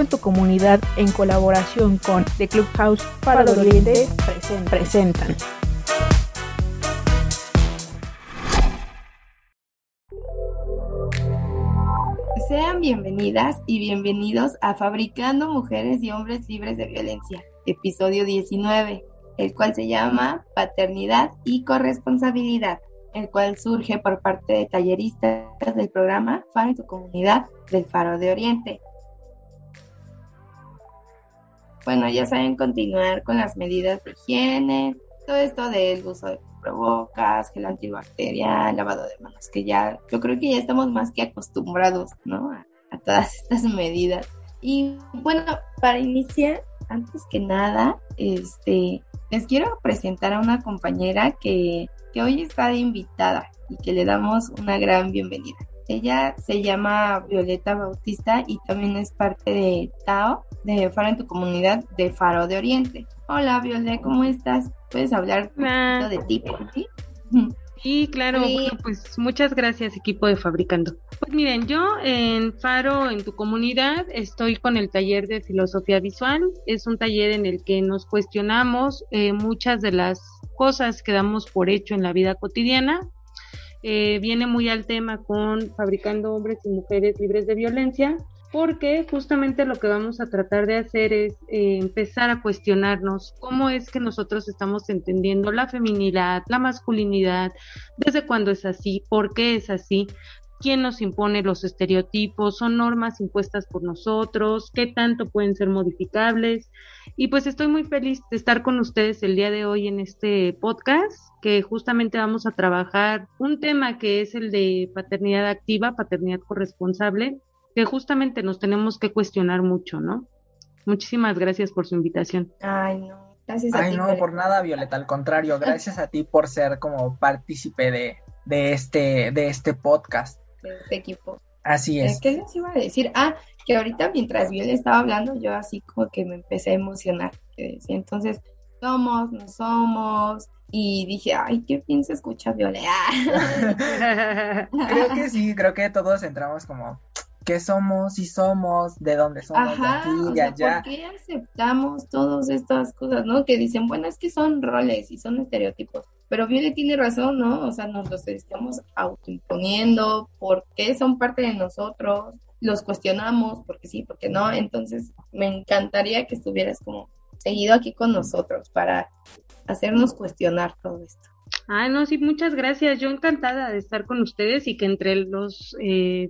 En tu comunidad en colaboración con The Clubhouse Faro de Oriente presentan. Sean bienvenidas y bienvenidos a Fabricando Mujeres y Hombres Libres de Violencia, episodio 19, el cual se llama Paternidad y Corresponsabilidad, el cual surge por parte de talleristas del programa Faro en tu comunidad del Faro de Oriente. Bueno, ya saben continuar con las medidas de higiene, todo esto del uso de provocas, gel antibacterial, lavado de manos, que ya yo creo que ya estamos más que acostumbrados, ¿no? A, todas estas medidas. Y bueno, para iniciar, antes que nada, este, les quiero presentar a una compañera que, que hoy está de invitada y que le damos una gran bienvenida. Ella se llama Violeta Bautista y también es parte de TAO, de Faro en tu comunidad de Faro de Oriente. Hola Violeta, ¿cómo estás? ¿Puedes hablar un poquito de ti por ti? Sí, claro, pues muchas gracias equipo de Fabricando. Pues miren, yo en Faro, en tu comunidad, estoy con el taller de filosofía visual. Es un taller en el que nos cuestionamos eh, muchas de las cosas que damos por hecho en la vida cotidiana eh, viene muy al tema con fabricando hombres y mujeres libres de violencia, porque justamente lo que vamos a tratar de hacer es eh, empezar a cuestionarnos cómo es que nosotros estamos entendiendo la feminidad, la masculinidad, desde cuándo es así, por qué es así, quién nos impone los estereotipos, son normas impuestas por nosotros, qué tanto pueden ser modificables. Y pues estoy muy feliz de estar con ustedes el día de hoy en este podcast, que justamente vamos a trabajar un tema que es el de paternidad activa, paternidad corresponsable, que justamente nos tenemos que cuestionar mucho, ¿no? Muchísimas gracias por su invitación. Ay, no. Gracias a Ay, no, por nada, Violeta, al contrario, gracias a ti por ser como partícipe de, de, este, de este podcast de este equipo. Así es. ¿Qué les iba a decir? Ah, que ahorita mientras bien estaba hablando, yo así como que me empecé a emocionar. Entonces, somos, no somos. Y dije, ay, qué bien se escucha Violeta. creo que sí, creo que todos entramos como, qué somos, si somos, de dónde somos, de aquí, de allá. ¿Por qué aceptamos todas estas cosas, no? Que dicen, bueno, es que son roles y son estereotipos. Pero Viole tiene razón, ¿no? O sea, nos los estamos autoimponiendo, porque son parte de nosotros, los cuestionamos, porque sí, porque no. Entonces, me encantaría que estuvieras como seguido aquí con nosotros para hacernos cuestionar todo esto. Ah, no, sí, muchas gracias. Yo encantada de estar con ustedes y que entre los eh,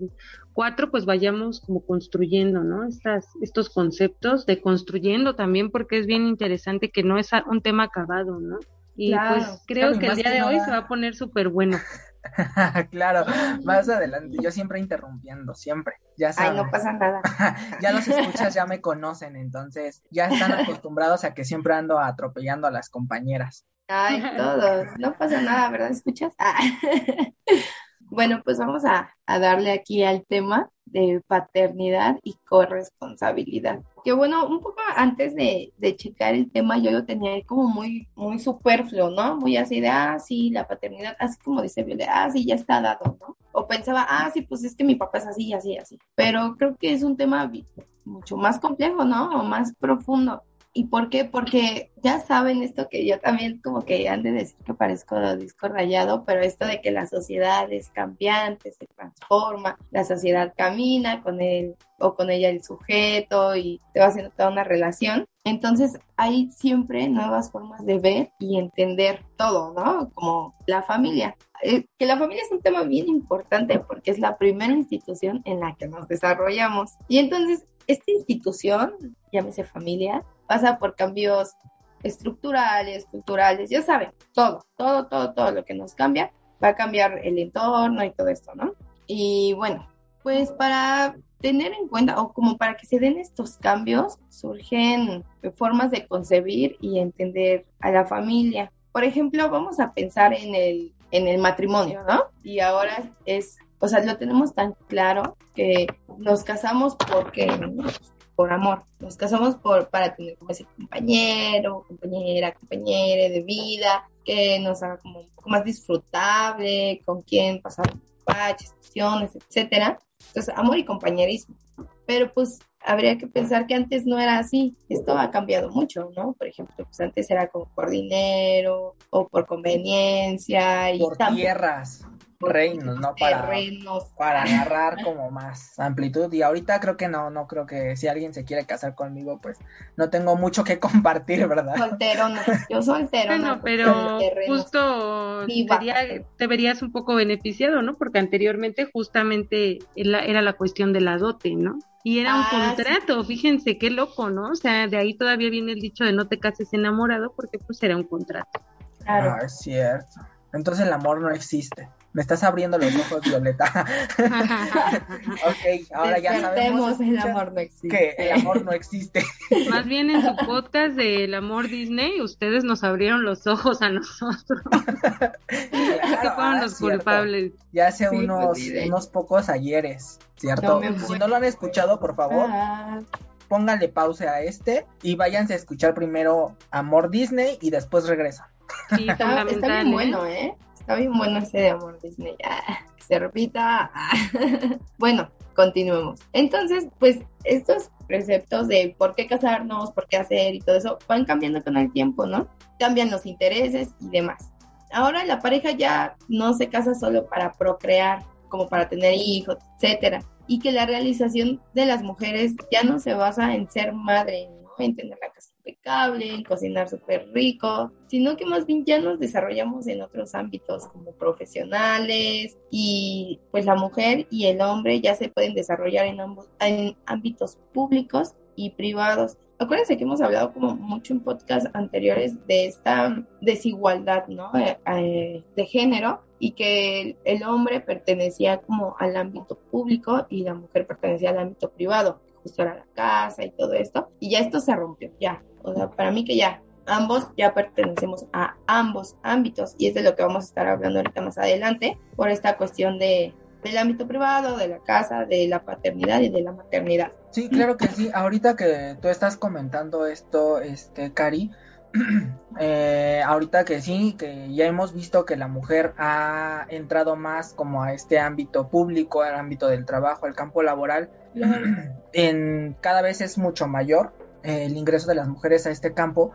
cuatro pues vayamos como construyendo, ¿no? Estas, estos conceptos de construyendo también porque es bien interesante que no es un tema acabado, ¿no? Y pues creo que el día de hoy se va a poner súper bueno. claro, más adelante, yo siempre interrumpiendo, siempre, ya saben. Ay, no pasa nada. ya los escuchas, ya me conocen, entonces ya están acostumbrados a que siempre ando atropellando a las compañeras. Ay, todos, no pasa nada, ¿verdad? ¿Escuchas? Ah. Bueno, pues vamos a, darle aquí al tema de paternidad y corresponsabilidad. Que bueno, un poco antes de, de, checar el tema, yo lo tenía como muy, muy superfluo, ¿no? Muy así de, ah, sí, la paternidad, así como dice Violet, ah, sí, ya está dado, ¿no? O pensaba, ah, sí, pues es que mi papá es así, así, así. Pero creo que es un tema mucho más complejo, ¿no? O más profundo. ¿Y por qué? Porque ya saben esto que yo también como que han de decir que parezco disco rayado, pero esto de que la sociedad es cambiante, se transforma, la sociedad camina con él o con ella el sujeto y te va haciendo toda una relación. Entonces hay siempre nuevas formas de ver y entender todo, ¿no? Como la familia. Eh, que la familia es un tema bien importante porque es la primera institución en la que nos desarrollamos. Y entonces esta institución, llámese familia, pasa por cambios estructurales, culturales, ya saben, todo, todo, todo, todo lo que nos cambia, va a cambiar el entorno y todo esto, ¿no? Y bueno, pues para tener en cuenta o como para que se den estos cambios, surgen formas de concebir y entender a la familia. Por ejemplo, vamos a pensar en el, en el matrimonio, ¿no? Y ahora es, o sea, lo tenemos tan claro que nos casamos porque por amor. Nos casamos por, para tener como ese compañero, compañera, compañera de vida, que nos haga como un poco más disfrutable, con quien pasar paches, situaciones, etcétera. Entonces, amor y compañerismo. pero pues habría que pensar que antes no era así. Esto ha cambiado mucho, ¿no? Por ejemplo, pues antes era como por dinero o por conveniencia y por tierras reinos, ¿no? Para, para agarrar como más amplitud. Y ahorita creo que no, no creo que si alguien se quiere casar conmigo, pues no tengo mucho que compartir, ¿verdad? Soltero, no. Yo soltero. Bueno, pero justo te verías un poco beneficiado, ¿no? Porque anteriormente justamente era la cuestión de la dote, ¿no? Y era un ah, contrato, fíjense qué loco, ¿no? O sea, de ahí todavía viene el dicho de no te cases enamorado porque pues era un contrato. Claro. Ah, es cierto. Entonces el amor no existe. Me estás abriendo los ojos, Violeta. ok, ahora ya sabemos el amor no existe. que el amor no existe. Más bien en su podcast de El amor Disney, ustedes nos abrieron los ojos a nosotros. que fueron los culpables. Ya hace pues, unos, unos pocos ayeres, ¿cierto? si no lo han escuchado, por favor. Ah. Pónganle pausa a este y váyanse a escuchar primero Amor Disney y después regresan. Sí, está, bien bueno, ¿eh? Está bien bueno ese de amor Disney. Ah, bueno, continuemos. Entonces, pues estos preceptos de por qué casarnos, por qué hacer y todo eso van cambiando con el tiempo, ¿no? Cambian los intereses y demás. Ahora la pareja ya no se casa solo para procrear, como para tener hijos, etcétera, y que la realización de las mujeres ya no se basa en ser madre, en tener la casa impecable, cocinar súper rico, sino que más bien ya nos desarrollamos en otros ámbitos como profesionales y pues la mujer y el hombre ya se pueden desarrollar en ambos en ámbitos públicos y privados. Acuérdense que hemos hablado como mucho en podcasts anteriores de esta desigualdad, ¿no? Eh, eh, de género y que el hombre pertenecía como al ámbito público y la mujer pertenecía al ámbito privado era la casa y todo esto, y ya esto se rompió, ya, o sea, para mí que ya, ambos ya pertenecemos a ambos ámbitos, y es de lo que vamos a estar hablando ahorita más adelante, por esta cuestión de, del ámbito privado, de la casa, de la paternidad y de la maternidad. Sí, claro que sí, ahorita que tú estás comentando esto, este, Cari, eh, ahorita que sí, que ya hemos visto que la mujer ha entrado más como a este ámbito público, al ámbito del trabajo, al campo laboral, en, cada vez es mucho mayor eh, el ingreso de las mujeres a este campo,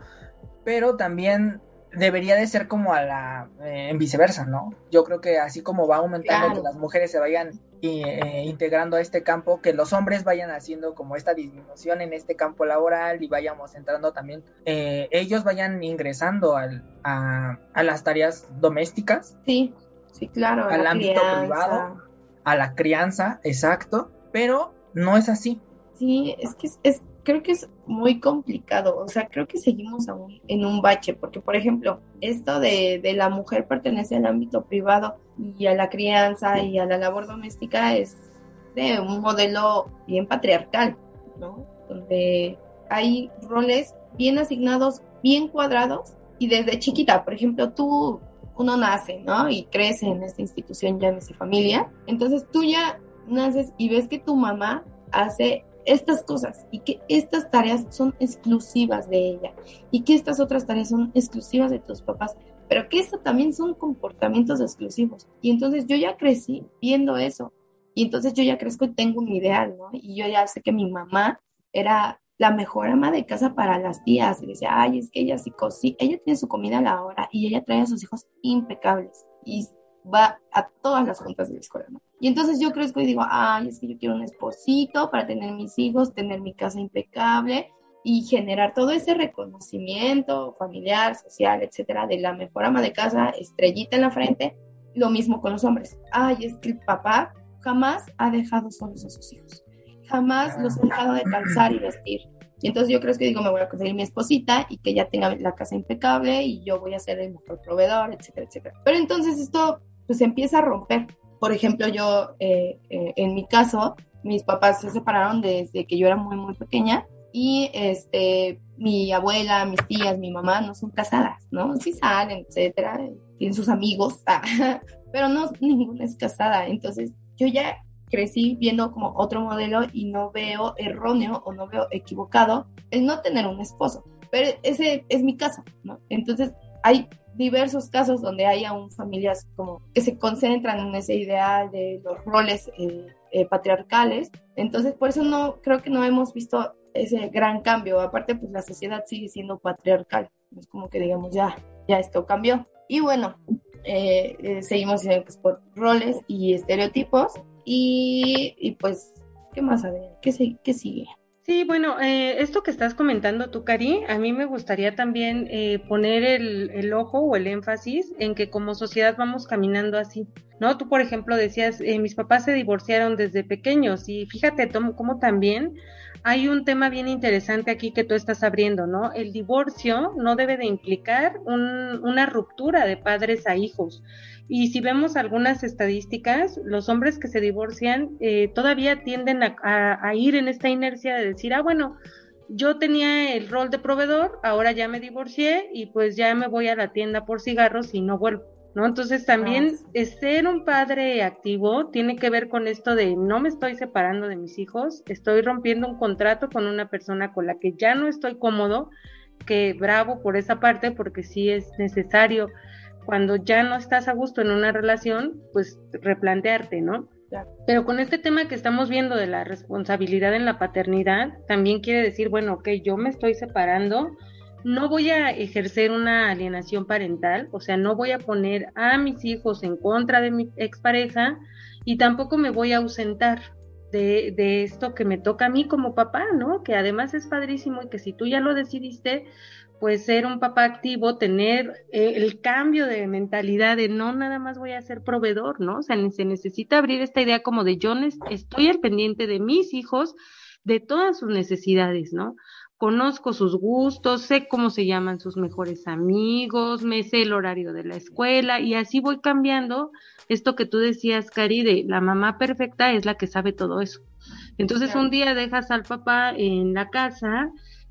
pero también debería de ser como a la eh, en viceversa, ¿no? Yo creo que así como va aumentando que las mujeres se vayan eh, integrando a este campo, que los hombres vayan haciendo como esta disminución en este campo laboral y vayamos entrando también, ellos vayan ingresando al, a, a, las tareas domésticas. Sí, sí, claro. Al ámbito privado, a la crianza, exacto, pero no es así. Sí, es que es, creo que es muy complicado, o sea, creo que seguimos aún en un bache, porque por ejemplo, esto de, de la mujer pertenece al ámbito privado y a la crianza y a la labor doméstica es de un modelo bien patriarcal, ¿no? Donde hay roles bien asignados, bien cuadrados y desde chiquita, por ejemplo, tú, uno nace, ¿no? Y crece en esta institución, ya en esa familia, entonces tú ya naces y ves que tu mamá hace estas cosas y que estas tareas son exclusivas de ella y que estas otras tareas son exclusivas de tus papás, pero que eso también son comportamientos exclusivos. Y entonces yo ya crecí viendo eso y entonces yo ya crezco y tengo un ideal, ¿no? Y yo ya sé que mi mamá era la mejor ama de casa para las tías y decía, ay, es que ella sí cocina, ella tiene su comida a la hora y ella trae a sus hijos impecables y va a todas las juntas de la escuela, ¿no? Y entonces yo crezco y digo, ay, es que yo quiero un esposito para tener mis hijos, tener mi casa impecable y generar todo ese reconocimiento familiar, social, etcétera, de la mejor ama de casa, estrellita en la frente. Lo mismo con los hombres. Ay, es que el papá jamás ha dejado solos a sus hijos. Jamás los ha dejado de calzar y vestir. Y entonces yo creo que digo, me voy a conseguir mi esposita y que ya tenga la casa impecable y yo voy a ser el mejor proveedor, etcétera, etcétera. Pero entonces esto pues empieza a romper por ejemplo, yo, eh, eh, en mi caso, mis papás se separaron desde que yo era muy, muy pequeña y este, mi abuela, mis tías, mi mamá no son casadas, ¿no? Sí salen, etcétera, tienen sus amigos, pero no, ninguna es casada. Entonces, yo ya crecí viendo como otro modelo y no veo erróneo o no veo equivocado el no tener un esposo. Pero ese es mi caso, ¿no? Entonces, hay diversos casos donde hay aún familias como que se concentran en ese ideal de los roles eh, eh, patriarcales. Entonces, por eso no creo que no hemos visto ese gran cambio. Aparte, pues la sociedad sigue siendo patriarcal. Es como que digamos, ya, ya esto cambió. Y bueno, eh, seguimos pues, por roles y estereotipos. Y, y pues, ¿qué más? A ver, ¿qué, qué sigue? Sí, bueno, eh, esto que estás comentando tú, Cari, a mí me gustaría también eh, poner el, el, ojo o el énfasis en que como sociedad vamos caminando así, ¿no? Tú, por ejemplo, decías, eh, mis papás se divorciaron desde pequeños y fíjate cómo también hay un tema bien interesante aquí que tú estás abriendo, ¿no? El divorcio no debe de implicar un, una ruptura de padres a hijos. Y si vemos algunas estadísticas, los hombres que se divorcian eh, todavía tienden a, ir en esta inercia de decir, ah, bueno, yo tenía el rol de proveedor, ahora ya me divorcié y pues ya me voy a la tienda por cigarros y no vuelvo. ¿No? Entonces también ah, ser un padre activo tiene que ver con esto de no me estoy separando de mis hijos, estoy rompiendo un contrato con una persona con la que ya no estoy cómodo, que bravo por esa parte porque sí es necesario cuando ya no estás a gusto en una relación, pues replantearte, ¿no? Pero con este tema que estamos viendo de la responsabilidad en la paternidad, también quiere decir, bueno, ok, yo me estoy separando, no voy a ejercer una alienación parental, o sea, no voy a poner a mis hijos en contra de mi expareja y tampoco me voy a ausentar de, de esto que me toca a mí como papá, ¿no? Que además es padrísimo y que si tú ya lo decidiste, pues ser un papá activo, tener eh, el cambio de mentalidad de no nada más voy a ser proveedor, ¿no? O sea, se necesita abrir esta idea como de yo estoy al pendiente de mis hijos, de todas sus necesidades, ¿no? Conozco sus gustos, sé cómo se llaman sus mejores amigos, me sé el horario de la escuela y así voy cambiando esto que tú decías, Cari, de la mamá perfecta es la que sabe todo eso. Entonces un día dejas al papá en la casa,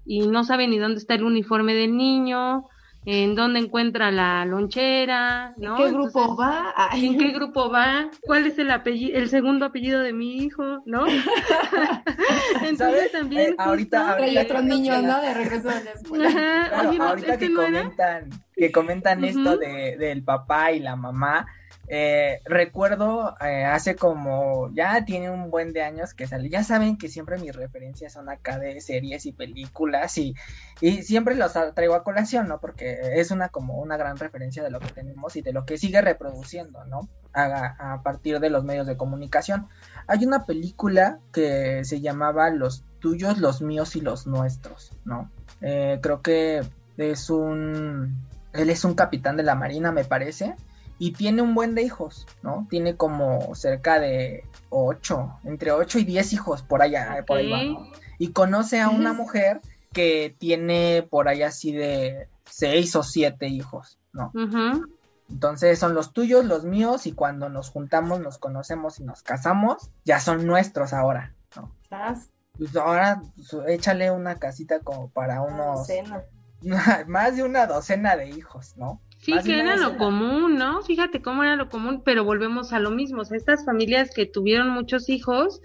y no sabe ni dónde está el uniforme del niño, en dónde encuentra la lonchera, ¿no? ¿En qué grupo va? ¿En qué grupo va? ¿Cuál es el apellido, el segundo apellido de mi hijo, no? Entonces también eh, ahorita, hay otro niño, ¿no? De regreso de la escuela. ahorita que, comentan, que comentan esto de, del papá y la mamá, eh, recuerdo eh, hace como, ya tiene un buen de años que salió, ya saben que siempre mis referencias son acá de series y películas y, y siempre los traigo a colación, ¿no? Porque es una como una gran referencia de lo que tenemos y de lo que sigue reproduciendo, ¿no? A, a partir de los medios de comunicación. Hay una película que se llamaba Los tuyos, los míos y los nuestros, ¿no? Eh, creo que es un... Él es un capitán de la Marina, me parece y tiene un buen de hijos, ¿no? Tiene como cerca de ocho, entre ocho y diez hijos por allá, por ahí Y conoce a una mujer que tiene por ahí así de seis o siete hijos, ¿no? Entonces son los tuyos, los míos, y cuando nos juntamos, nos conocemos y nos casamos, ya son nuestros ahora, ¿no? Pues ahora pues, échale una casita como para unos... más de una docena de hijos, ¿no? Sí, que era lo común, ¿no? Fíjate cómo era lo común, pero volvemos a lo mismo. O sea, estas familias que tuvieron muchos hijos,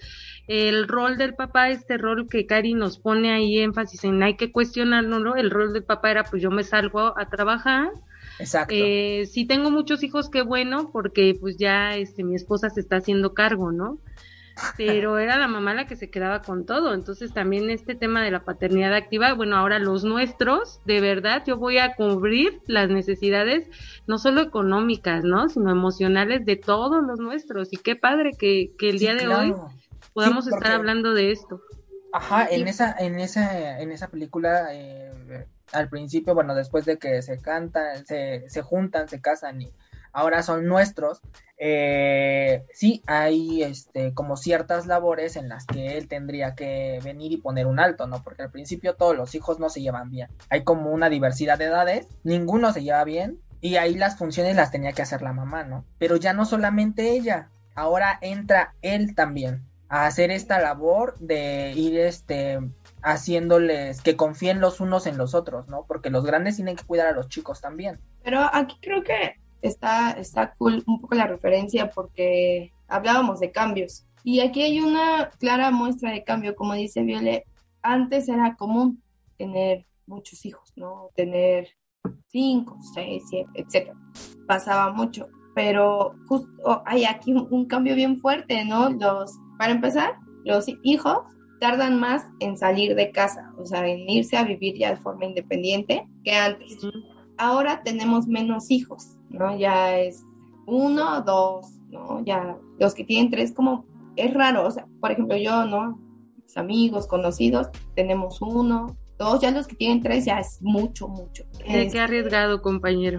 el rol del papá, este rol que Cari nos pone ahí énfasis en hay que cuestionarlo, ¿no? El rol del papá era pues yo me salgo a trabajar. Exacto. Eh, si tengo muchos hijos, qué bueno, porque pues ya este, mi esposa se está haciendo cargo, ¿no? Pero era la mamá la que se quedaba con todo. Entonces también este tema de la paternidad activa, bueno, ahora los nuestros, de verdad, yo voy a cubrir las necesidades, no solo económicas, ¿no? Sino emocionales de todos los nuestros. Y qué padre que, que el día de hoy podamos estar hablando de esto. Ajá, en esa, en esa, en esa película, eh, al principio, bueno, después de que se cantan, se, se juntan, se casan y ahora son nuestros, eh, sí hay este, como ciertas labores en las que él tendría que venir y poner un alto, ¿no? Porque al principio todos los hijos no se llevan bien. Hay como una diversidad de edades, ninguno se lleva bien y ahí las funciones las tenía que hacer la mamá, ¿no? Pero ya no solamente ella, ahora entra él también a hacer esta labor de ir este haciéndoles que confíen los unos en los otros, ¿no? Porque los grandes tienen que cuidar a los chicos también. Pero aquí creo que está, está cool un poco la referencia porque hablábamos de cambios. Y aquí hay una clara muestra de cambio, como dice Viole, antes era común tener muchos hijos, ¿no? Tener cinco, seis, siete, etcétera. Pasaba mucho, pero justo hay aquí un, cambio bien fuerte, ¿no? Los, para empezar, los hijos tardan más en salir de casa, o sea, en irse a vivir ya de forma independiente que antes. Ahora tenemos menos hijos, ¿no? Ya es uno, dos, ¿no? Ya los que tienen tres, como es raro, o sea, por ejemplo, yo, ¿no? Mis amigos, conocidos, tenemos uno, dos, ya los que tienen tres ya es mucho, mucho. Qué, qué arriesgado, compañero.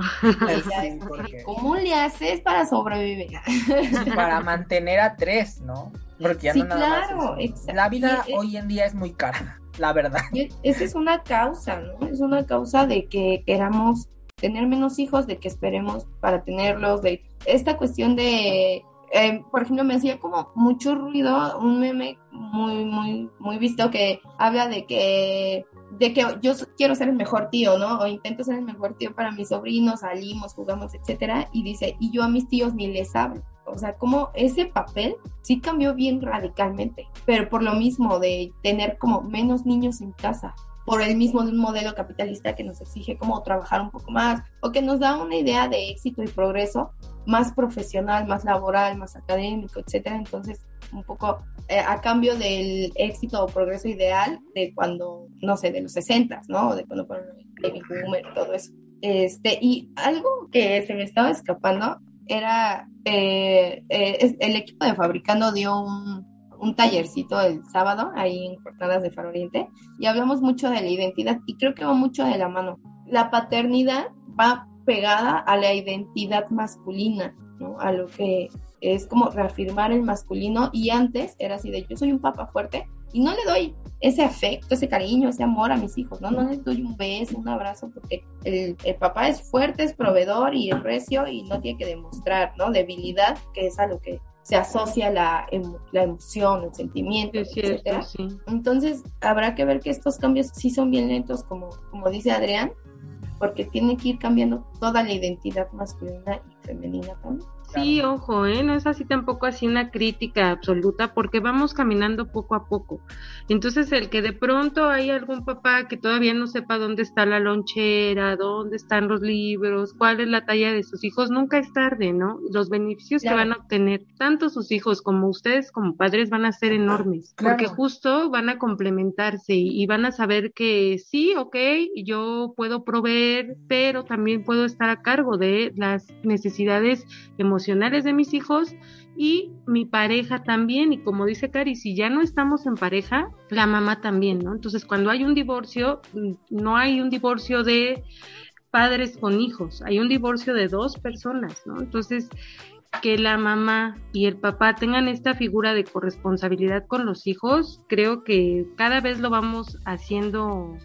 ¿Cómo le haces para sobrevivir? para mantener a tres, ¿no? Porque ya sí, no nada claro, La vida hoy en día es muy cara, la verdad. esa es una causa, ¿no? Es una causa de que queramos tener menos hijos, de que esperemos para tenerlos, de esta cuestión de eh, por ejemplo, me hacía como mucho ruido un meme muy, muy, muy visto que habla de que de que yo quiero ser el mejor tío, ¿no? O intento ser el mejor tío para mis sobrinos, salimos, jugamos, etcétera, y dice, y yo a mis tíos ni les hablo. O sea, como ese papel sí cambió bien radicalmente, pero por lo mismo de tener como menos niños en casa, por el mismo modelo capitalista que nos exige como trabajar un poco más o que nos da una idea de éxito y progreso más profesional, más laboral, más académico, etcétera. Entonces, un poco eh, a cambio del éxito o progreso ideal de cuando, no sé, de los 60, ¿no? De cuando fueron el boomer todo eso. Este, y algo que se me estaba escapando era eh, eh, el equipo de Fabricando dio un, un tallercito el sábado ahí en Jornadas de Faro Oriente y hablamos mucho de la identidad y creo que va mucho de la mano. La paternidad va pegada a la identidad masculina, ¿no? A lo que es como reafirmar el masculino y antes era así de yo soy un papá fuerte y no le doy ese afecto, ese cariño, ese amor a mis hijos, ¿no? No les doy un beso, un abrazo porque el, papá es fuerte, es proveedor y es recio y no tiene que demostrar, ¿no? Debilidad, que es a lo que se asocia la, la emoción, el sentimiento, etc. Entonces, habrá que ver que estos cambios sí son bien lentos, como, como dice Adrián, porque tiene que ir cambiando toda la identidad masculina y femenina también. Sí, ojo, ¿eh? no es así tampoco así una crítica absoluta porque vamos caminando poco a poco. Entonces, el que de pronto hay algún papá que todavía no sepa dónde está la lonchera, dónde están los libros, cuál es la talla de sus hijos, nunca es tarde, ¿no? Los beneficios que van a obtener tanto sus hijos como ustedes como padres van a ser enormes, porque justo van a complementarse y, y van a saber que sí, ok, yo puedo proveer, pero también puedo estar a cargo de las necesidades emocionales de mis hijos y mi pareja también. Y como dice Cari, si ya no estamos en pareja, la mamá también, ¿no? Entonces, cuando hay un divorcio, mm, no hay un divorcio de padres con hijos, hay un divorcio de dos personas, ¿no? Entonces, que la mamá y el papá tengan esta figura de corresponsabilidad con los hijos, creo que cada vez lo vamos haciendo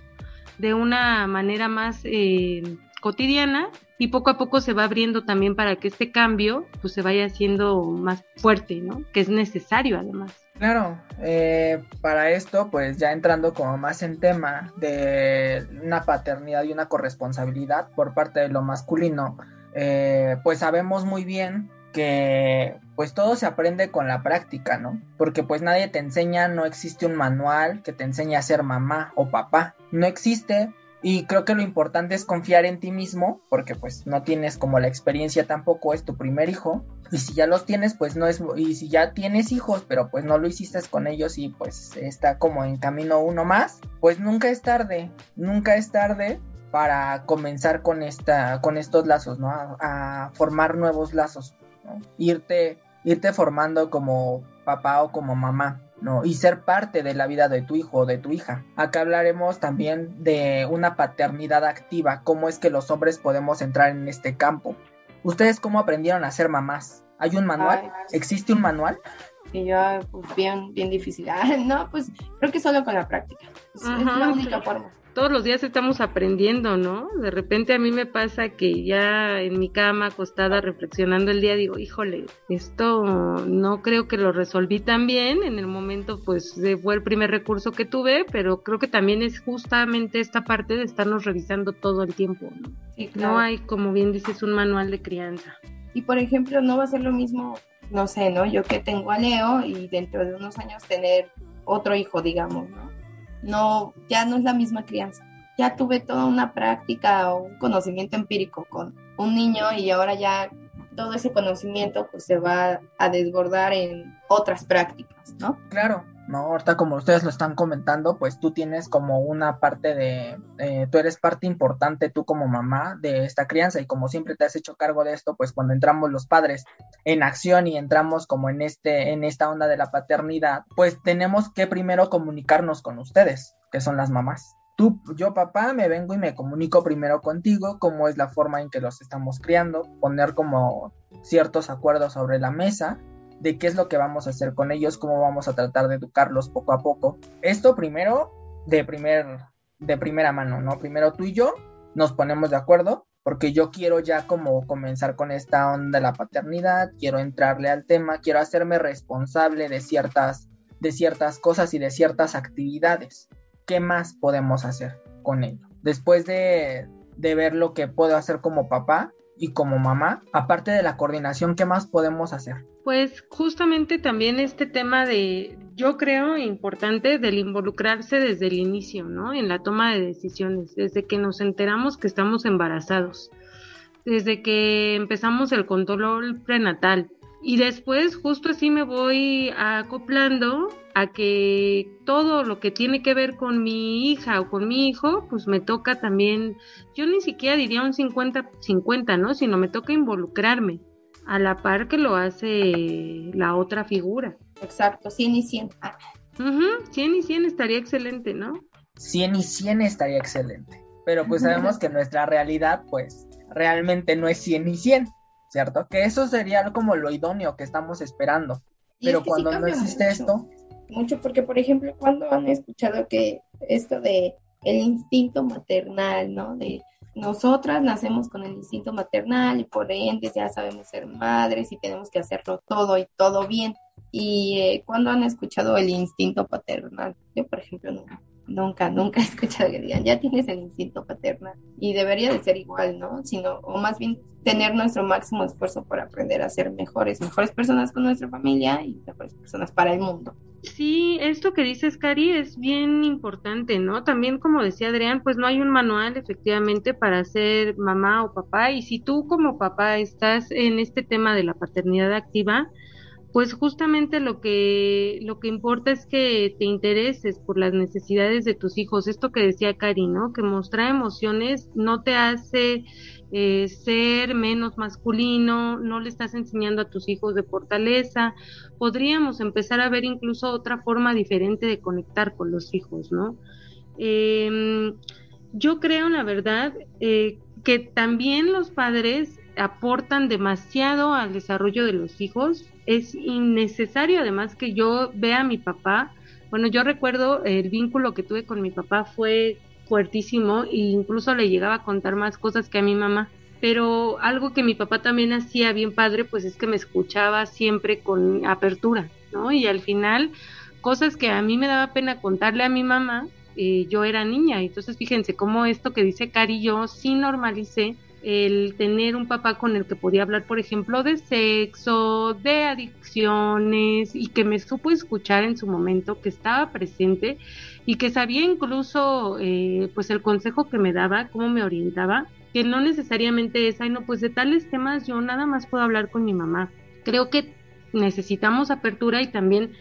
de una manera más eh, cotidiana y poco a poco se va abriendo también para que este cambio pues se vaya haciendo más fuerte, ¿no? Que es necesario además. Claro, eh, para esto pues ya entrando como más en tema de una paternidad y una corresponsabilidad por parte de lo masculino, eh, pues sabemos muy bien que pues todo se aprende con la práctica, ¿no? Porque pues nadie te enseña, no existe un manual que te enseñe a ser mamá o papá, no existe, y creo que lo importante es confiar en ti mismo, porque pues no tienes como la experiencia tampoco, es tu primer hijo. Y si ya los tienes, pues no es, y si ya tienes hijos, pero pues no lo hiciste con ellos y pues está como en camino uno más, pues nunca es tarde, nunca es tarde para comenzar con esta, con estos lazos, ¿no? A, formar nuevos lazos. Irte, irte formando como papá o como mamá. ¿No? Y ser parte de la vida de tu hijo o de tu hija. Acá hablaremos también de una paternidad activa, cómo es que los hombres podemos entrar en este campo. ¿Ustedes cómo aprendieron a ser mamás? ¿Hay un manual? ¿Existe un manual? Y yo, pues bien, bien difícil. no, pues creo que solo con la práctica. es la única forma todos los días estamos aprendiendo, ¿no? De repente a mí me pasa que ya en mi cama acostada reflexionando el día digo, híjole, esto no creo que lo resolví tan bien, en el momento pues fue el primer recurso que tuve, pero creo que también es justamente esta parte de estarnos revisando todo el tiempo, ¿no? No hay, como bien dices, un manual de crianza. Y por ejemplo, no va a ser lo mismo, no sé, ¿no? Yo que tengo a Leo y dentro de unos años tener otro hijo, digamos, ¿no? No, ya no es la misma crianza. ya tuve toda una práctica o un conocimiento empírico con un niño y ahora ya todo ese conocimiento pues se va a desbordar en otras prácticas, ¿no? Claro, ¿no? Ahorita como ustedes lo están comentando, pues tú tienes como una parte de, eh, tú eres parte importante tú como mamá de esta crianza y como siempre te has hecho cargo de esto, pues cuando entramos los padres en acción y entramos como en este, en esta onda de la paternidad, pues tenemos que primero comunicarnos con ustedes, que son las mamás. Tú, yo papá, me vengo y me comunico primero contigo, cómo es la forma en que los estamos criando, poner como ciertos acuerdos sobre la mesa de qué es lo que vamos a hacer con ellos, cómo vamos a tratar de educarlos poco a poco. Esto primero de primer de primera mano, ¿no? Primero tú y yo nos ponemos de acuerdo porque yo quiero ya como comenzar con esta onda de la paternidad, quiero entrarle al tema, quiero hacerme responsable de ciertas de ciertas cosas y de ciertas actividades. ¿Qué más podemos hacer con ello? Después de, de ver lo que puedo hacer como papá, y como mamá, aparte de la coordinación, ¿qué más podemos hacer? Pues justamente también este tema de, yo creo importante, del involucrarse desde el inicio, ¿no? En la toma de decisiones, desde que nos enteramos que estamos embarazados, desde que empezamos el control prenatal, y después justo así me voy acoplando a que todo lo que tiene que ver con mi hija o con mi hijo, pues me toca también, yo ni siquiera diría un 50-50, ¿no? Sino me toca involucrarme a la par que lo hace la otra figura. Exacto, 100 y 100. 100 y 100 estaría excelente, ¿no? 100 y 100 estaría excelente. Pero pues sabemos que nuestra realidad, pues, realmente no es 100 y 100. ¿Cierto? Que eso sería como lo idóneo que estamos esperando. Pero cuando no existe esto... Mucho porque, por ejemplo, cuando han escuchado que esto de el instinto maternal, ¿no? De nosotras nacemos con el instinto maternal y por ende ya sabemos ser madres y tenemos que hacerlo todo y todo bien. Y eh, cuando han escuchado el instinto paternal, yo por ejemplo no, nunca, nunca he escuchado que digan, ya tienes el instinto paternal y debería de ser igual, ¿no? Sino, o más bien tener nuestro máximo esfuerzo por aprender a ser mejores, mejores personas con nuestra familia y mejores personas para el mundo. Sí, esto que dices, Cari, es bien importante, ¿no? También, como decía Adrián, pues no hay un manual efectivamente para ser mamá o papá y si tú como papá estás en este tema de la paternidad activa, pues justamente lo que lo que importa es que te intereses por las necesidades de tus hijos. Esto que decía Cari, ¿no? Que mostrar emociones no te hace eh, ser menos masculino, no le estás enseñando a tus hijos de fortaleza. Podríamos empezar a ver incluso otra forma diferente de conectar con los hijos, ¿no? Em, yo creo, la verdad, eh, que también los padres aportan demasiado al desarrollo de los hijos. Es innecesario además que yo vea a mi papá. Bueno, yo recuerdo el vínculo que tuve con mi papá fue fuertísimo e incluso le llegaba a contar más cosas que a mi mamá. Pero algo que mi papá también hacía bien padre, pues es que me escuchaba siempre con apertura, ¿no? Y al final, cosas que a mí me daba pena contarle a mi mamá, eh, yo era niña. Entonces, fíjense cómo esto que dice Cari, yo sí normalicé el tener un papá con el que podía hablar, por ejemplo, de sexo, de adicciones y que me supo escuchar en su momento, que estaba presente y que sabía incluso eh, pues el consejo que me daba, cómo me orientaba, que no necesariamente es, ay no, pues de tales temas yo nada más puedo hablar con mi mamá. Creo que necesitamos apertura y también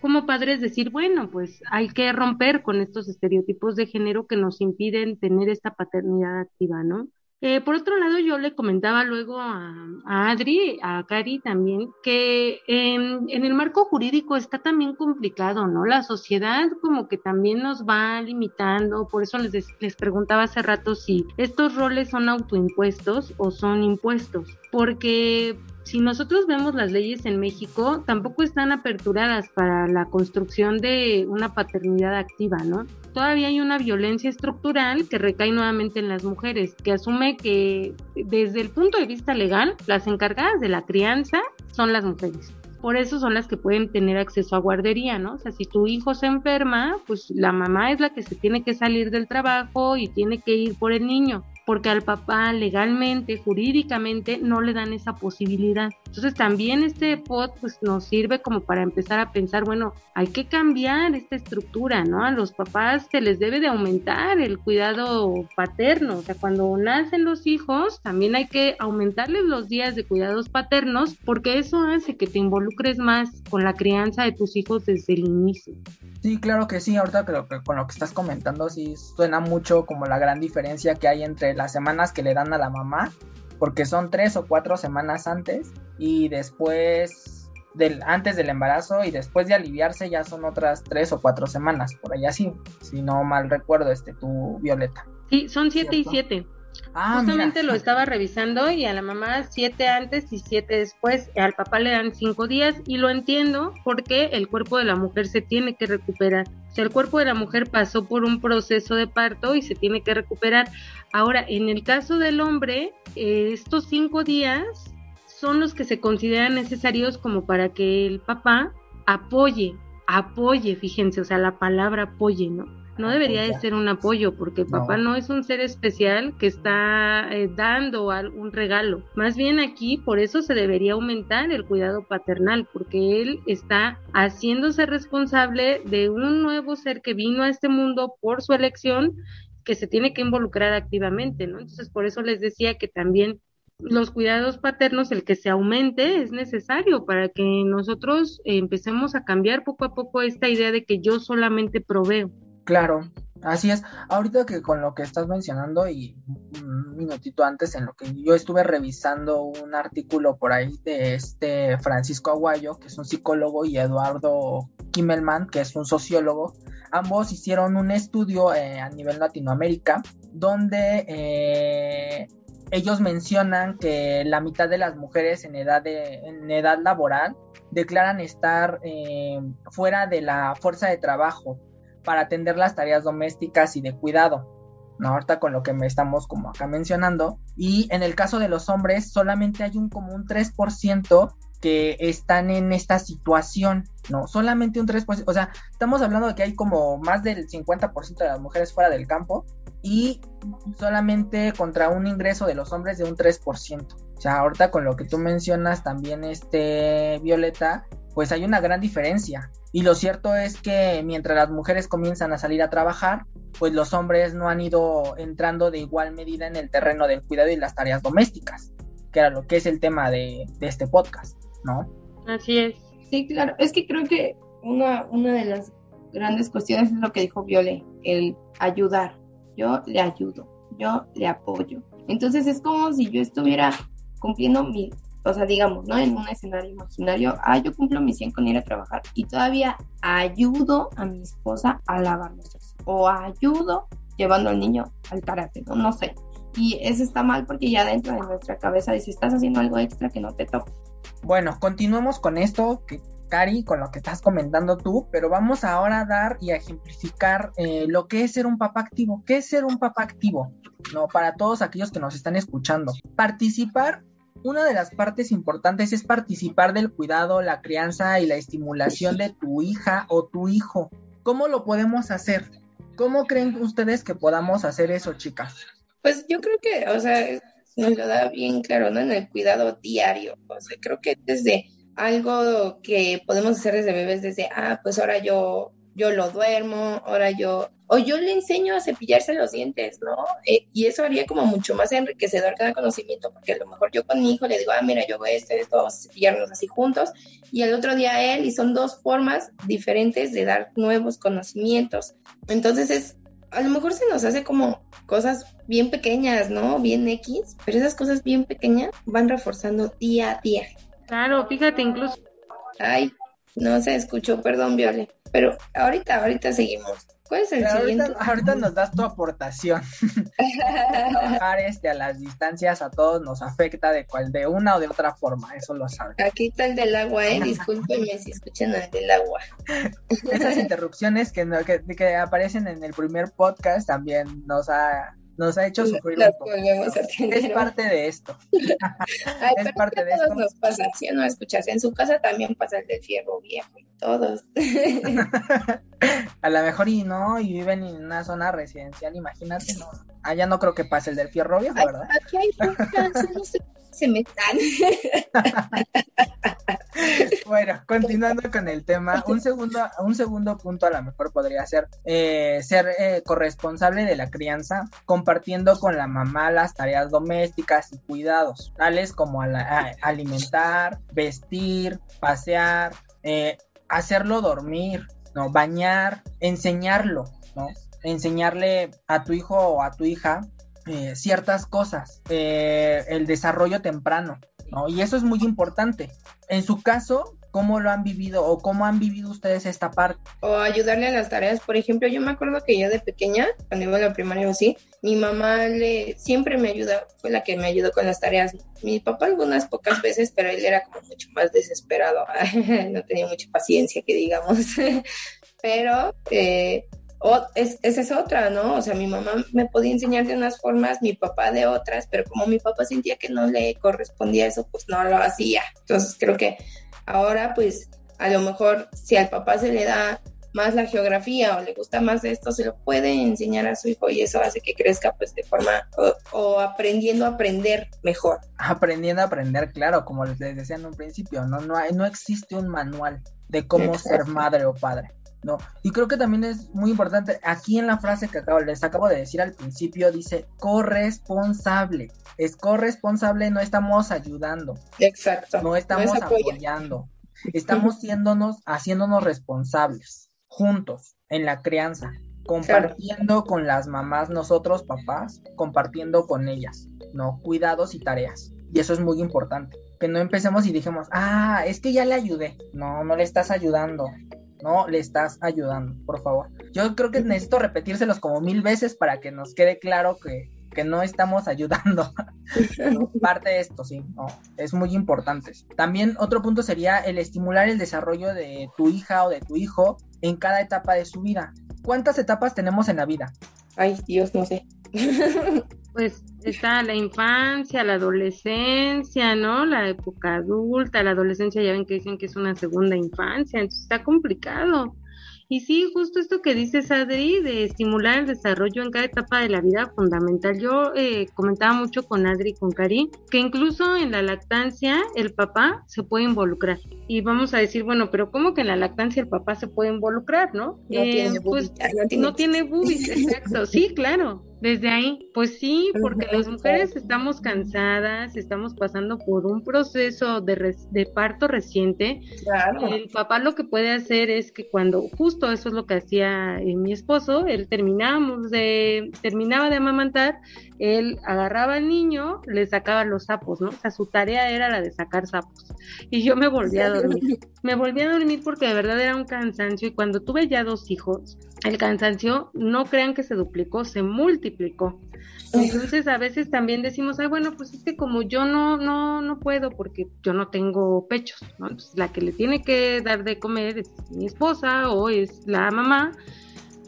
como padres decir, bueno, pues hay que romper con estos estereotipos de género que nos impiden tener esta paternidad activa, ¿no? Eh, por otro lado, yo le comentaba luego a, Adri, a Cari también, que en, el marco jurídico está también complicado, ¿no? La sociedad como que también nos va limitando, por eso les, les preguntaba hace rato si estos roles son autoimpuestos o son impuestos, porque si nosotros vemos las leyes en México, tampoco están aperturadas para la construcción de una paternidad activa, ¿no? Todavía hay una violencia estructural que recae nuevamente en las mujeres, que asume que desde el punto de vista legal, las encargadas de la crianza son las mujeres. Por eso son las que pueden tener acceso a guardería, ¿no? O sea, si tu hijo se enferma, pues la mamá es la que se tiene que salir del trabajo y tiene que ir por el niño porque al papá legalmente, jurídicamente, no le dan esa posibilidad. Entonces también este pod pues nos sirve como para empezar a pensar, bueno, hay que cambiar esta estructura, ¿no? A los papás se les debe de aumentar el cuidado paterno, o sea, cuando nacen los hijos, también hay que aumentarles los días de cuidados paternos porque eso hace que te involucres más con la crianza de tus hijos desde el inicio. Sí, claro que sí, ahorita creo que con lo que estás comentando sí suena mucho como la gran diferencia que hay entre las semanas que le dan a la mamá, porque son tres o cuatro semanas antes y después del antes del embarazo y después de aliviarse ya son otras tres o cuatro semanas, por allá sí, si no mal recuerdo, este, tu Violeta. Sí, son siete y siete. Ah, Justamente lo estaba revisando y a la mamá siete antes y siete después, al papá le dan cinco días y lo entiendo porque el cuerpo de la mujer se tiene que recuperar. O sea, el cuerpo de la mujer pasó por un proceso de parto y se tiene que recuperar. Ahora, en el caso del hombre, eh, estos cinco días son los que se consideran necesarios como para que el papá apoye, apoye, fíjense, o sea, la palabra apoye, ¿no? No debería de ser un apoyo porque papá no, es un ser especial que está eh, dando un regalo. Más bien aquí por eso se debería aumentar el cuidado paternal porque él está haciéndose responsable de un nuevo ser que vino a este mundo por su elección que se tiene que involucrar activamente, ¿no? Entonces por eso les decía que también los cuidados paternos, el que se aumente es necesario para que nosotros empecemos a cambiar poco a poco esta idea de que yo solamente proveo. Claro, así es. Ahorita que con lo que estás mencionando y un minutito antes en lo que yo estuve revisando un artículo por ahí de este Francisco Aguayo, que es un psicólogo, y Eduardo Kimmelman, que es un sociólogo, ambos hicieron un estudio eh, a nivel Latinoamérica donde eh, ellos mencionan que la mitad de las mujeres en edad, de, en edad laboral declaran estar eh, fuera de la fuerza de trabajo para atender las tareas domésticas y de cuidado. ¿no? Ahorita con lo que me estamos como acá mencionando. Y en el caso de los hombres, solamente hay un como un 3% que están en esta situación, ¿no? Solamente un 3%, o sea, estamos hablando de que hay como más del 50% de las mujeres fuera del campo y solamente contra un ingreso de los hombres de un 3%. O sea, ahorita con lo que tú mencionas también, este, Violeta, pues hay una gran diferencia. Y lo cierto es que mientras las mujeres comienzan a salir a trabajar, pues los hombres no han ido entrando de igual medida en el terreno del cuidado y las tareas domésticas, que era lo que es el tema de, este podcast, ¿no? Así es. Sí, claro. Es que creo que una, una de las grandes cuestiones es lo que dijo Viole, el ayudar. Yo le ayudo, yo le apoyo. Entonces es como si yo estuviera cumpliendo mi, o sea, digamos, ¿no? En un escenario imaginario, ah, yo cumplo mi 100 con ir a trabajar y todavía ayudo a mi esposa a lavar los o ayudo llevando al niño al karate, ¿no? No sé. Y eso está mal porque ya dentro de nuestra cabeza dice, estás haciendo algo extra que no te toca. Bueno, continuemos con esto, que Cari, con lo que estás comentando tú, pero vamos ahora a dar y a ejemplificar eh, lo que es ser un papá activo. ¿Qué es ser un papá activo? No, para todos aquellos que nos están escuchando. Participar una de las partes importantes es participar del cuidado, la crianza y la estimulación de tu hija o tu hijo. ¿Cómo lo podemos hacer? ¿Cómo creen ustedes que podamos hacer eso, chicas? Pues yo creo que, o sea, nos lo da bien claro, ¿no? En el cuidado diario. O sea, creo que desde algo que podemos hacer desde bebés, desde, ah, pues ahora yo, yo lo duermo, ahora yo o yo le enseño a cepillarse los dientes, ¿no? Eh, y eso haría como mucho más enriquecedor cada conocimiento, porque a lo mejor yo con mi hijo le digo, ah, mira, yo hago esto, esto, vamos a cepillarnos así juntos, y el otro día él, y son dos formas diferentes de dar nuevos conocimientos. Entonces es, a lo mejor se nos hace como cosas bien pequeñas, ¿no? Bien X, pero esas cosas bien pequeñas van reforzando día a día. Claro, fíjate incluso. Ay, no se escuchó, perdón, Viole. Pero ahorita, ahorita seguimos. ¿Cuál es el siguiente? Ahorita, nos das tu aportación. Trabajar este, a las distancias a todos nos afecta de cual, de una o de otra forma, eso lo saben. Aquí está el del agua, eh. Discúlpenme si escuchan el del agua. Esas interrupciones que, que, que aparecen en el primer podcast también nos ha nos ha hecho sufrir un poco. Es parte de esto. es parte de esto. nos pasa, si no escuchas, en su casa también pasa el del fierro viejo todos. A lo mejor y no, y viven en una zona residencial, imagínate, no. Allá no creo que pase el del fierro viejo, ¿verdad? Aquí hay no sé se metan. bueno, continuando con el tema, un segundo, un segundo punto a lo mejor podría ser eh, ser eh, corresponsable de la crianza, compartiendo con la mamá las tareas domésticas y cuidados, tales como alimentar, vestir, pasear, eh, hacerlo dormir, ¿no? Bañar, enseñarlo, ¿no? Enseñarle a tu hijo o a tu hija eh, ciertas cosas, eh, el desarrollo temprano, ¿no? Y eso es muy importante. En su caso, ¿cómo lo han vivido o cómo han vivido ustedes esta parte? O ayudarle a las tareas. Por ejemplo, yo me acuerdo que yo de pequeña, cuando iba a la primaria o así, mi mamá le siempre me ayuda, fue la que me ayudó con las tareas. Mi papá algunas pocas veces, pero él era como mucho más desesperado, no tenía mucha paciencia, que digamos. pero eh, esa es otra, ¿no? O sea, mi mamá me podía enseñar de unas formas, mi papá de otras, pero como mi papá sentía que no le correspondía eso, pues no lo hacía. Entonces creo que ahora, pues, a lo mejor si al papá se le da más la geografía o le gusta más esto, se lo puede enseñar a su hijo y eso hace que crezca pues de forma o, aprendiendo a aprender mejor. Aprendiendo a aprender, claro, como les decía en un principio, no, no, hay, no existe un manual de cómo ser madre o padre. ¿No? Y creo que también es muy importante, aquí en la frase que acabo, les acabo de decir al principio, dice corresponsable. Es corresponsable, no estamos ayudando. Exacto. No estamos apoyando. Estamos siéndonos, haciéndonos responsables, juntos, en la crianza, compartiendo con las mamás, nosotros papás, compartiendo con ellas, ¿no? Cuidados y tareas. Y eso es muy importante. Que no empecemos y dijimos, ah, es que ya le ayudé. No, no le estás ayudando no le estás ayudando, por favor. Yo creo que necesito repetírselos como mil veces para que nos quede claro que, no estamos ayudando. Parte de esto, sí, no, es muy importante. También otro punto sería el estimular el desarrollo de tu hija o de tu hijo en cada etapa de su vida. ¿Cuántas etapas tenemos en la vida? Ay, Dios, no sé. Pues está la infancia, la adolescencia, ¿no? La época adulta, la adolescencia ya ven que dicen que es una segunda infancia, entonces está complicado. Y sí, justo esto que dices, Adri, de estimular el desarrollo en cada etapa de la vida fundamental. Yo eh, comentaba mucho con Adri y con Cari que incluso en la lactancia el papá se puede involucrar. Y vamos a decir, bueno, pero ¿cómo que en la lactancia el papá se puede involucrar, no? No tiene pues, no tiene bubis, exacto. Sí, claro. Desde ahí, pues sí, porque las mujeres estamos cansadas, estamos pasando por un proceso de, de parto reciente. El papá lo que puede hacer es que cuando, justo eso es lo que hacía eh, mi esposo, él terminábamos de, terminaba de amamantar, él agarraba al niño, le sacaba los sapos, ¿no? O sea, su tarea era la de sacar sapos. Y yo me volví a dormir. Me volví a dormir porque de verdad era un cansancio y cuando tuve ya dos hijos, el cansancio, no crean que se duplicó, se multiplicó. Entonces a veces también decimos, ay, bueno, pues es que como yo no, no, no puedo porque yo no tengo pechos, ¿no? La que le tiene que dar de comer es mi esposa o es la mamá,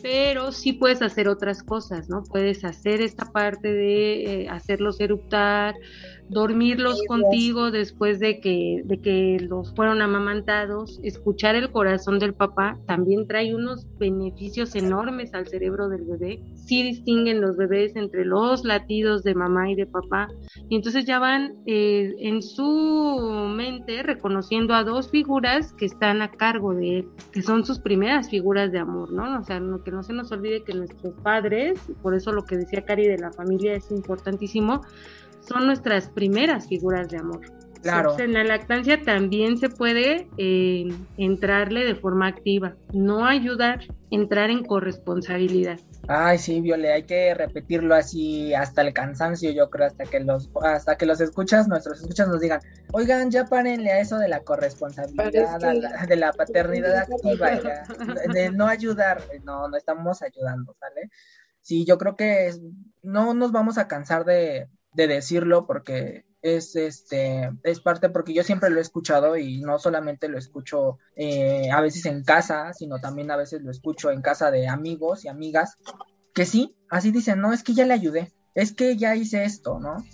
pero sí puedes hacer otras cosas, ¿no? Puedes hacer esta parte de eh, hacerlos eruptar, dormirlos contigo después de que, de que los fueron amamantados, escuchar el corazón del papá, también trae unos beneficios enormes al cerebro del bebé. Sí distinguen los bebés entre los latidos de mamá y de papá, y entonces ya van eh, en su mente reconociendo a dos figuras que están a cargo de él, que son sus primeras figuras de amor, ¿no? O sea, que no se nos olvide que nuestros padres, por eso lo que decía Cari de la familia es importantísimo, son nuestras primeras figuras de amor. Claro. en la lactancia también se puede eh, entrarle de forma activa, no ayudar, entrar en corresponsabilidad. Ay, sí, Viole, hay que repetirlo así hasta el cansancio, yo creo, hasta que los, hasta que los escuchas, nuestros escuchas nos digan, oigan, ya párenle a eso de la corresponsabilidad, de la paternidad activa, de no ayudar, no, no estamos ayudando, ¿sale? Sí, yo creo que no nos vamos a cansar de, de decirlo porque es este es parte porque yo siempre lo he escuchado y no solamente lo escucho eh, a veces en casa sino también a veces lo escucho en casa de amigos y amigas que sí así dicen no es que ya le ayudé es que ya hice esto no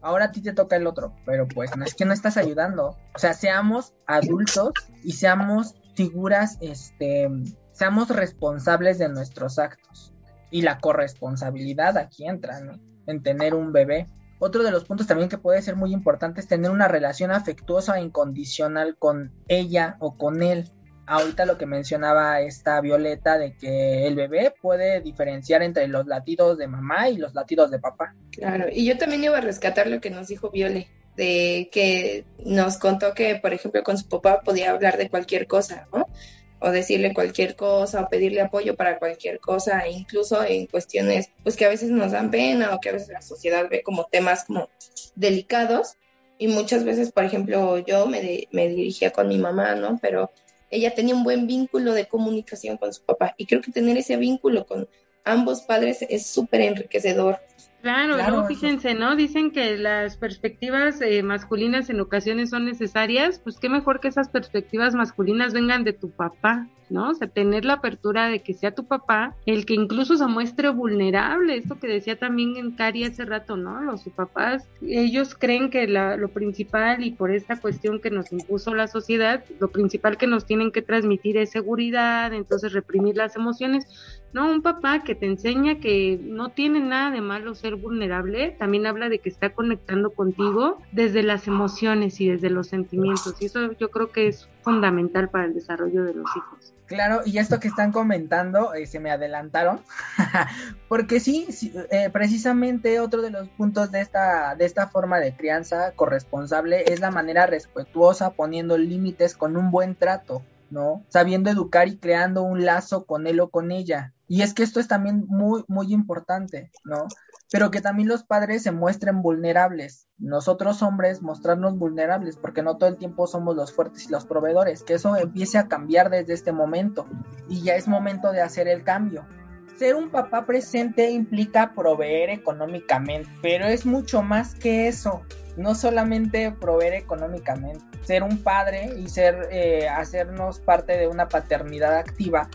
ahora a ti te toca el otro pero pues no es que no estás ayudando o sea seamos adultos y seamos figuras, este, seamos responsables de nuestros actos. Y la corresponsabilidad aquí entra. En tener un bebé. Otro de los puntos también que puede ser muy importante es tener una relación afectuosa e incondicional con ella o con él. Ahorita lo que mencionaba esta Violeta de que el bebé puede diferenciar entre los latidos de mamá y los latidos de papá. Claro, y yo también iba a rescatar lo que nos dijo Viole, de que nos contó que, por ejemplo, con su papá podía hablar de cualquier cosa, ¿no? O decirle cualquier cosa o pedirle apoyo para cualquier cosa, incluso en cuestiones pues que a veces nos dan pena o que a veces la sociedad ve como temas como delicados. Y muchas veces, por ejemplo, yo me, me dirigía con mi mamá, ¿no? Pero ella tenía un buen vínculo de comunicación con su papá. Y creo que tener ese vínculo con ambos padres es súper enriquecedor Claro, luego fíjense, ¿no? Dicen que las perspectivas eh, masculinas en ocasiones son necesarias, pues qué mejor que esas perspectivas masculinas vengan de tu papá, ¿no? O sea, tener la apertura de que sea tu papá el que incluso se muestre vulnerable, esto que decía también en Cari hace rato, ¿no? Los papás, ellos creen que la, lo principal y por esta cuestión que nos impuso la sociedad, lo principal que nos tienen que transmitir es seguridad, entonces reprimir las emociones, no, un papá que te enseña que no tiene nada de malo ser vulnerable, también habla de que está conectando contigo desde las emociones y desde los sentimientos. Y eso yo creo que es fundamental para el desarrollo de los hijos. Claro, y esto que están comentando, eh, se me adelantaron, porque sí, eh, precisamente otro de los puntos de esta, de esta forma de crianza corresponsable es la manera respetuosa, poniendo límites con un buen trato, ¿no? Sabiendo educar y creando un lazo con él o con ella. Y es que esto es también muy, muy importante, ¿no? Pero que también los padres se muestren vulnerables. Nosotros hombres mostrarnos vulnerables, porque no todo el tiempo somos los fuertes y los proveedores. Que eso empiece a cambiar desde este momento. Y ya es momento de hacer el cambio. Ser un papá presente implica proveer económicamente, pero es mucho más que eso. No solamente proveer económicamente, ser un padre y ser eh, hacernos parte de una paternidad activa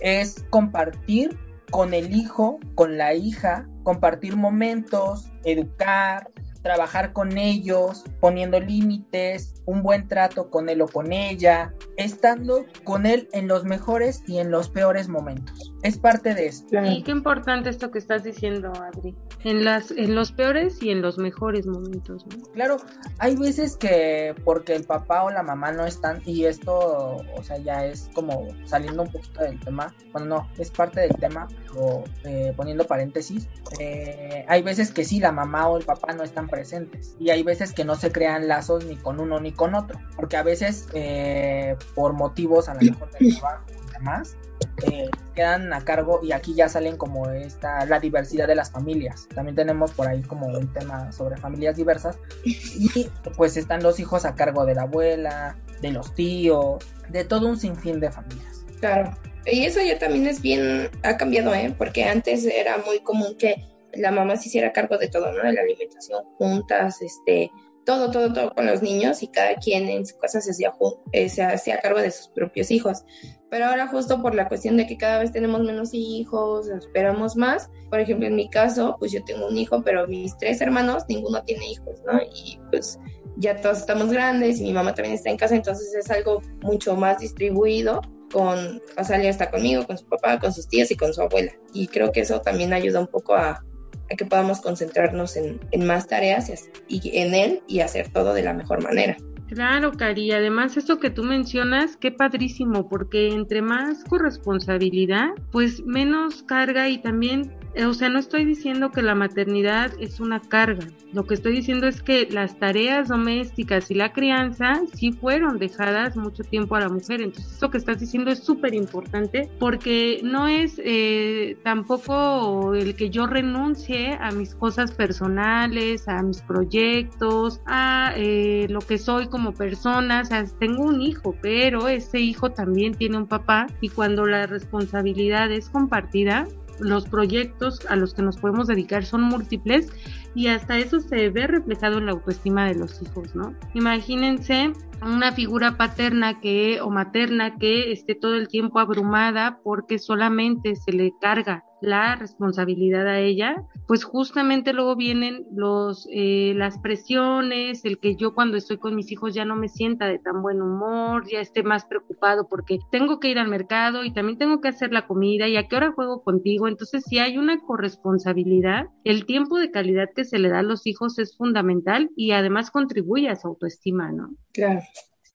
es compartir con el hijo, con la hija, compartir momentos, educar, trabajar con ellos, poniendo límites, un buen trato con él o con ella, estando con él en los mejores y en los peores momentos. Es parte de esto. Y qué importante esto que estás diciendo, Adri. En las en los peores y en los mejores momentos. Claro, hay veces que porque el papá o la mamá no están y esto, o sea, ya es como saliendo un poquito del tema. Bueno, no, es parte del tema, pero eh, poniendo paréntesis. Eh, hay veces que sí, la mamá o el papá no están presentes y hay veces que no se crean lazos ni con uno ni con otro, porque a veces eh, por motivos a lo mejor de trabajo y demás, eh, quedan a cargo y aquí ya salen como esta la diversidad de las familias. También tenemos por ahí como un tema sobre familias diversas y pues están los hijos a cargo de la abuela, de los tíos, de todo un sinfín de familias. Claro. Y eso ya también es bien, ha cambiado, ¿eh? Porque antes era muy común que la mamá se hiciera cargo de todo, ¿no? De la alimentación juntas, este, todo, todo, todo con los niños y cada quien en su casa se hacía, eh, se hacía cargo de sus propios hijos. Pero ahora justo por la cuestión de que cada vez tenemos menos hijos, esperamos más. Por ejemplo, en mi caso, pues yo tengo un hijo, pero mis tres hermanos, ninguno tiene hijos, ¿no? Y pues ya todos estamos grandes y mi mamá también está en casa, entonces es algo mucho más distribuido con, o sea, ella está conmigo, con su papá, con sus tías y con su abuela. Y creo que eso también ayuda un poco a, a que podamos concentrarnos en, en más tareas y, en él y hacer todo de la mejor manera. Claro, Cari, además esto que tú mencionas, qué padrísimo, porque entre más corresponsabilidad, pues menos carga y también o sea, no estoy diciendo que la maternidad es una carga. Lo que estoy diciendo es que las tareas domésticas y la crianza sí fueron dejadas mucho tiempo a la mujer. Entonces, eso que estás diciendo es súper importante porque no es eh, tampoco el que yo renuncie a mis cosas personales, a mis proyectos, a eh, lo que soy como persona. Tengo un hijo, pero ese hijo también tiene un papá y cuando la responsabilidad es compartida, los proyectos a los que nos podemos dedicar son múltiples y hasta eso se ve reflejado en la autoestima de los hijos, ¿no? Imagínense una figura paterna que o materna que esté todo el tiempo abrumada porque solamente se le carga la responsabilidad a ella, pues justamente luego vienen los eh, las presiones, el que yo cuando estoy con mis hijos ya no me sienta de tan buen humor, ya esté más preocupado porque tengo que ir al mercado y también tengo que hacer la comida y a qué hora juego contigo. Entonces, si hay una corresponsabilidad, el tiempo de calidad que se le da a los hijos es fundamental y además contribuye a su autoestima, ¿no? Claro.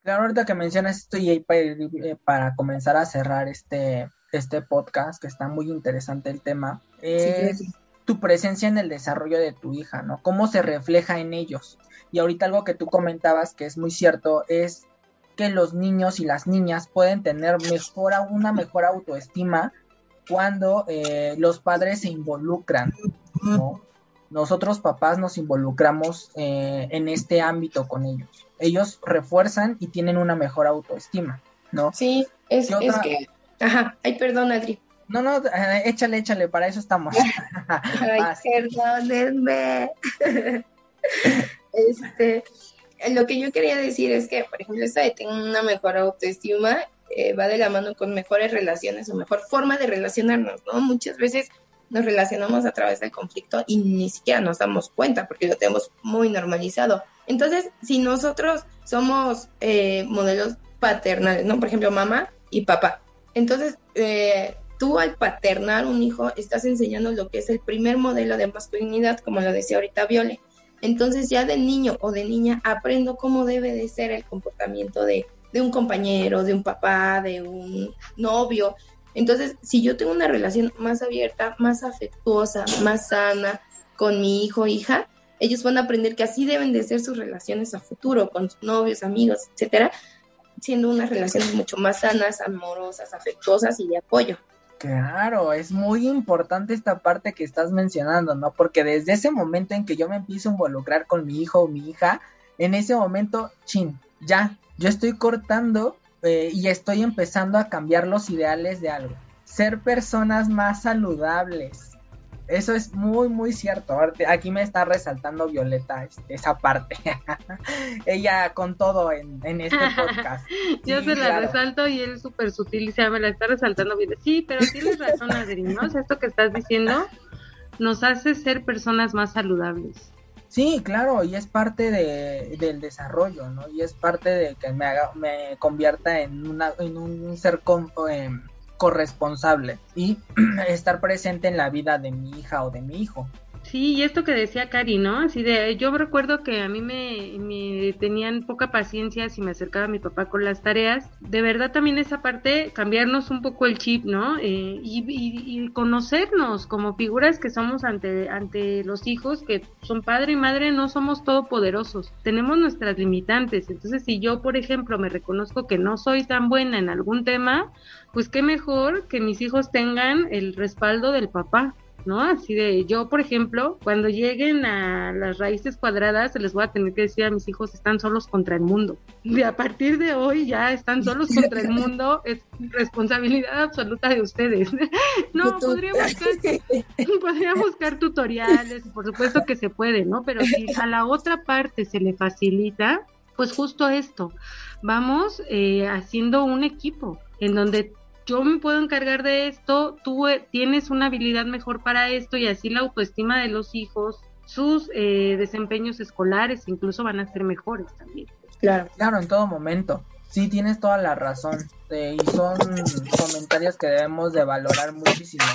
Claro, ahorita que mencionas esto y para, eh, para comenzar a cerrar este, este podcast, que está muy interesante el tema, es tu presencia en el desarrollo de tu hija, ¿no? ¿Cómo se refleja en ellos? Y ahorita algo que tú comentabas que es muy cierto es que los niños y las niñas pueden tener mejor, una mejor autoestima cuando eh, los padres se involucran, ¿no? Nosotros papás nos involucramos eh, en este ámbito con ellos. Ellos refuerzan y tienen una mejor autoestima, ¿no? Sí, es, es que Ajá, ay, perdón, Adri. No, no, eh, échale, échale, para eso estamos. ay, perdónenme. este, lo que yo quería decir es que, por ejemplo, esta de tener una mejor autoestima eh, va de la mano con mejores relaciones o mejor forma de relacionarnos, ¿no? Muchas veces nos relacionamos a través del conflicto y ni siquiera nos damos cuenta porque lo tenemos muy normalizado. Entonces, si nosotros somos eh, modelos paternales, ¿no? Por ejemplo, mamá y papá, entonces, eh, tú al paternar un hijo estás enseñando lo que es el primer modelo de masculinidad, como lo decía ahorita Viole. Entonces ya de niño o de niña aprendo cómo debe de ser el comportamiento de, de un compañero, de un papá, de un novio. Entonces, si yo tengo una relación más abierta, más afectuosa, más sana con mi hijo o hija, ellos van a aprender que así deben de ser sus relaciones a futuro, con sus novios, amigos, etcétera, siendo unas relaciones mucho más sanas, amorosas, afectuosas y de apoyo. Claro, es muy importante esta parte que estás mencionando, ¿no? Porque desde ese momento en que yo me empiezo a involucrar con mi hijo o mi hija, en ese momento, chin, ya, yo estoy cortando eh, y estoy empezando a cambiar los ideales de algo. Ser personas más saludables, eso es muy, muy cierto. Aquí me está resaltando Violeta este, esa parte. Ella con todo en, este podcast. Yo se la resalto y él es súper sutil y se me la está resaltando bien. Sí, pero tienes razón, Adri, ¿no? esto que estás diciendo nos hace ser personas más saludables. Sí, claro, y es parte de, del desarrollo, ¿no? Y es parte de que me haga, me convierta en una, en un ser con, em, corresponsable y estar presente en la vida de mi hija o de mi hijo. Sí, y esto que decía Cari, ¿no? Así de, yo recuerdo que a mí me, tenían poca paciencia si me acercaba mi papá con las tareas. De verdad también esa parte, cambiarnos un poco el chip, ¿no? Eh, y, y, conocernos como figuras que somos ante, ante los hijos, que son padre y madre, no somos todopoderosos. Tenemos nuestras limitantes. Entonces, si yo, por ejemplo, me reconozco que no soy tan buena en algún tema, pues qué mejor que mis hijos tengan el respaldo del papá. ¿No? Así de, yo, por ejemplo, cuando lleguen a las raíces cuadradas, se les voy a tener que decir a mis hijos, están solos contra el mundo. Y a partir de hoy ya están solos contra el mundo, es responsabilidad absoluta de ustedes. no, podría buscar, podría buscar tutoriales, por supuesto que se puede, ¿no? Pero si a la otra parte se le facilita, pues justo esto, vamos eh, haciendo un equipo en donde yo me puedo encargar de esto, tú eh, tienes una habilidad mejor para esto y así la autoestima de los hijos, sus eh, desempeños escolares incluso van a ser mejores también. Claro, claro, en todo momento. Sí, tienes toda la razón. Eh, y son comentarios que debemos de valorar muchísimo.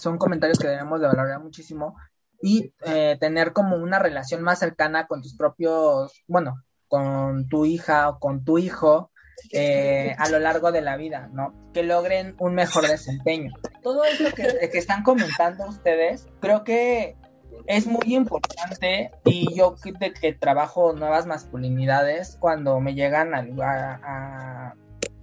Son comentarios que debemos de valorar muchísimo y tener como una relación más cercana con tus propios, bueno, con tu hija o con tu hijo eh, a lo largo de la vida, ¿no? Que logren un mejor desempeño. Todo eso que, que están comentando ustedes, creo que es muy importante y yo de que trabajo nuevas masculinidades, cuando me llegan a,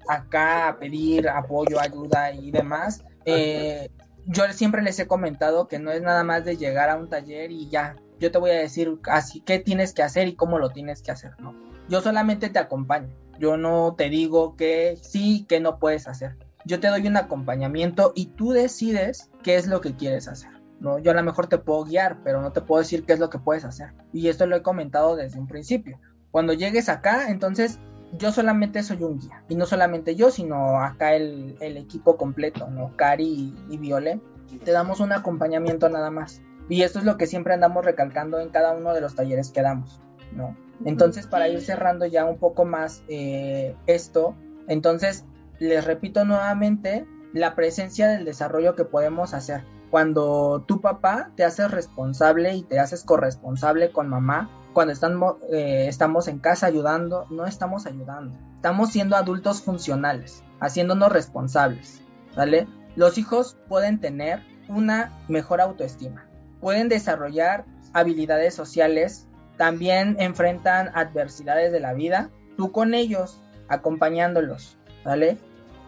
acá a pedir apoyo, ayuda y demás, eh, yo siempre les he comentado que no es nada más de llegar a un taller y ya, yo te voy a decir así qué tienes que hacer y cómo lo tienes que hacer, ¿no? Yo solamente te acompaño. Yo no te digo que sí, que no puedes hacer. Yo te doy un acompañamiento y tú decides qué es lo que quieres hacer. ¿no? Yo a lo mejor te puedo guiar, pero no te puedo decir qué es lo que puedes hacer. Y esto lo he comentado desde un principio. Cuando llegues acá, entonces yo solamente soy un guía. Y no solamente yo, sino acá el, equipo completo, ¿no? Cari y, y Viole. Te damos un acompañamiento nada más. Y esto es lo que siempre andamos recalcando en cada uno de los talleres que damos, ¿no? Entonces, para ir cerrando ya un poco más eh, esto, entonces les repito nuevamente la presencia del desarrollo que podemos hacer. Cuando tu papá te hace responsable y te haces corresponsable con mamá, cuando estamos, eh, estamos en casa ayudando, no estamos ayudando, estamos siendo adultos funcionales, haciéndonos responsables, ¿vale? Los hijos pueden tener una mejor autoestima, pueden desarrollar habilidades sociales, también enfrentan adversidades de la vida, tú con ellos, acompañándolos, ¿vale?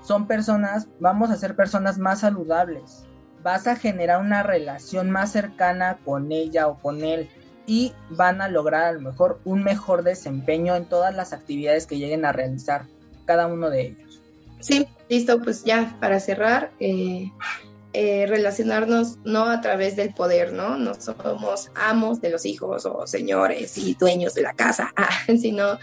Son personas, vamos a ser personas más saludables, vas a generar una relación más cercana con ella o con él y van a lograr a lo mejor un mejor desempeño en todas las actividades que lleguen a realizar cada uno de ellos. Sí, listo, pues ya para cerrar, eh, eh, relacionarnos no a través del poder, ¿no? No somos amos de los hijos o señores y dueños de la casa, ah, sino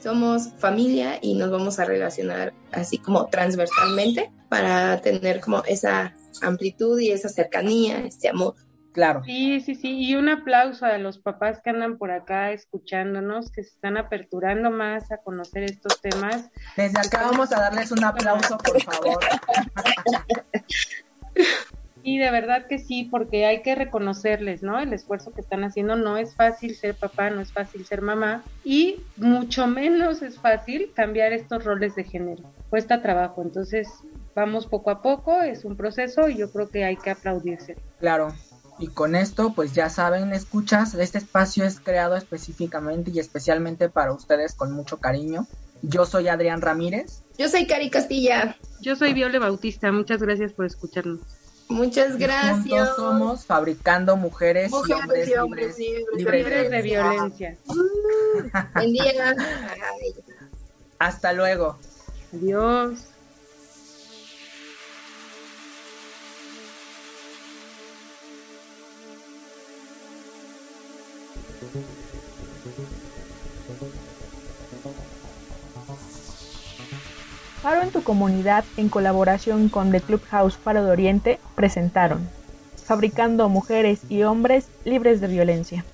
somos familia y nos vamos a relacionar así como transversalmente para tener como esa amplitud y esa cercanía, este amor. Claro. Sí, sí, sí. Y un aplauso a los papás que andan por acá escuchándonos, que se están aperturando más a conocer estos temas. Desde acá vamos a darles un aplauso, por favor. Y de verdad que sí, porque hay que reconocerles, ¿no? El esfuerzo que están haciendo. No es fácil ser papá, no es fácil ser mamá y mucho menos es fácil cambiar estos roles de género. Cuesta trabajo, entonces vamos poco a poco, es un proceso y yo creo que hay que aplaudirse. Claro. Y con esto, pues ya saben, escuchas, este espacio es creado específicamente y especialmente para ustedes con mucho cariño. Yo soy Adrián Ramírez. Yo soy Cari Castilla. Yo soy Viole Bautista. Muchas gracias por escucharnos. Muchas gracias. juntos somos fabricando mujeres, y hombres, libres, de violencia. Buen día. Hasta luego. Adiós. Faro en tu comunidad, en colaboración con The Clubhouse Faro de Oriente, presentaron Fabricando Mujeres y Hombres Libres de Violencia.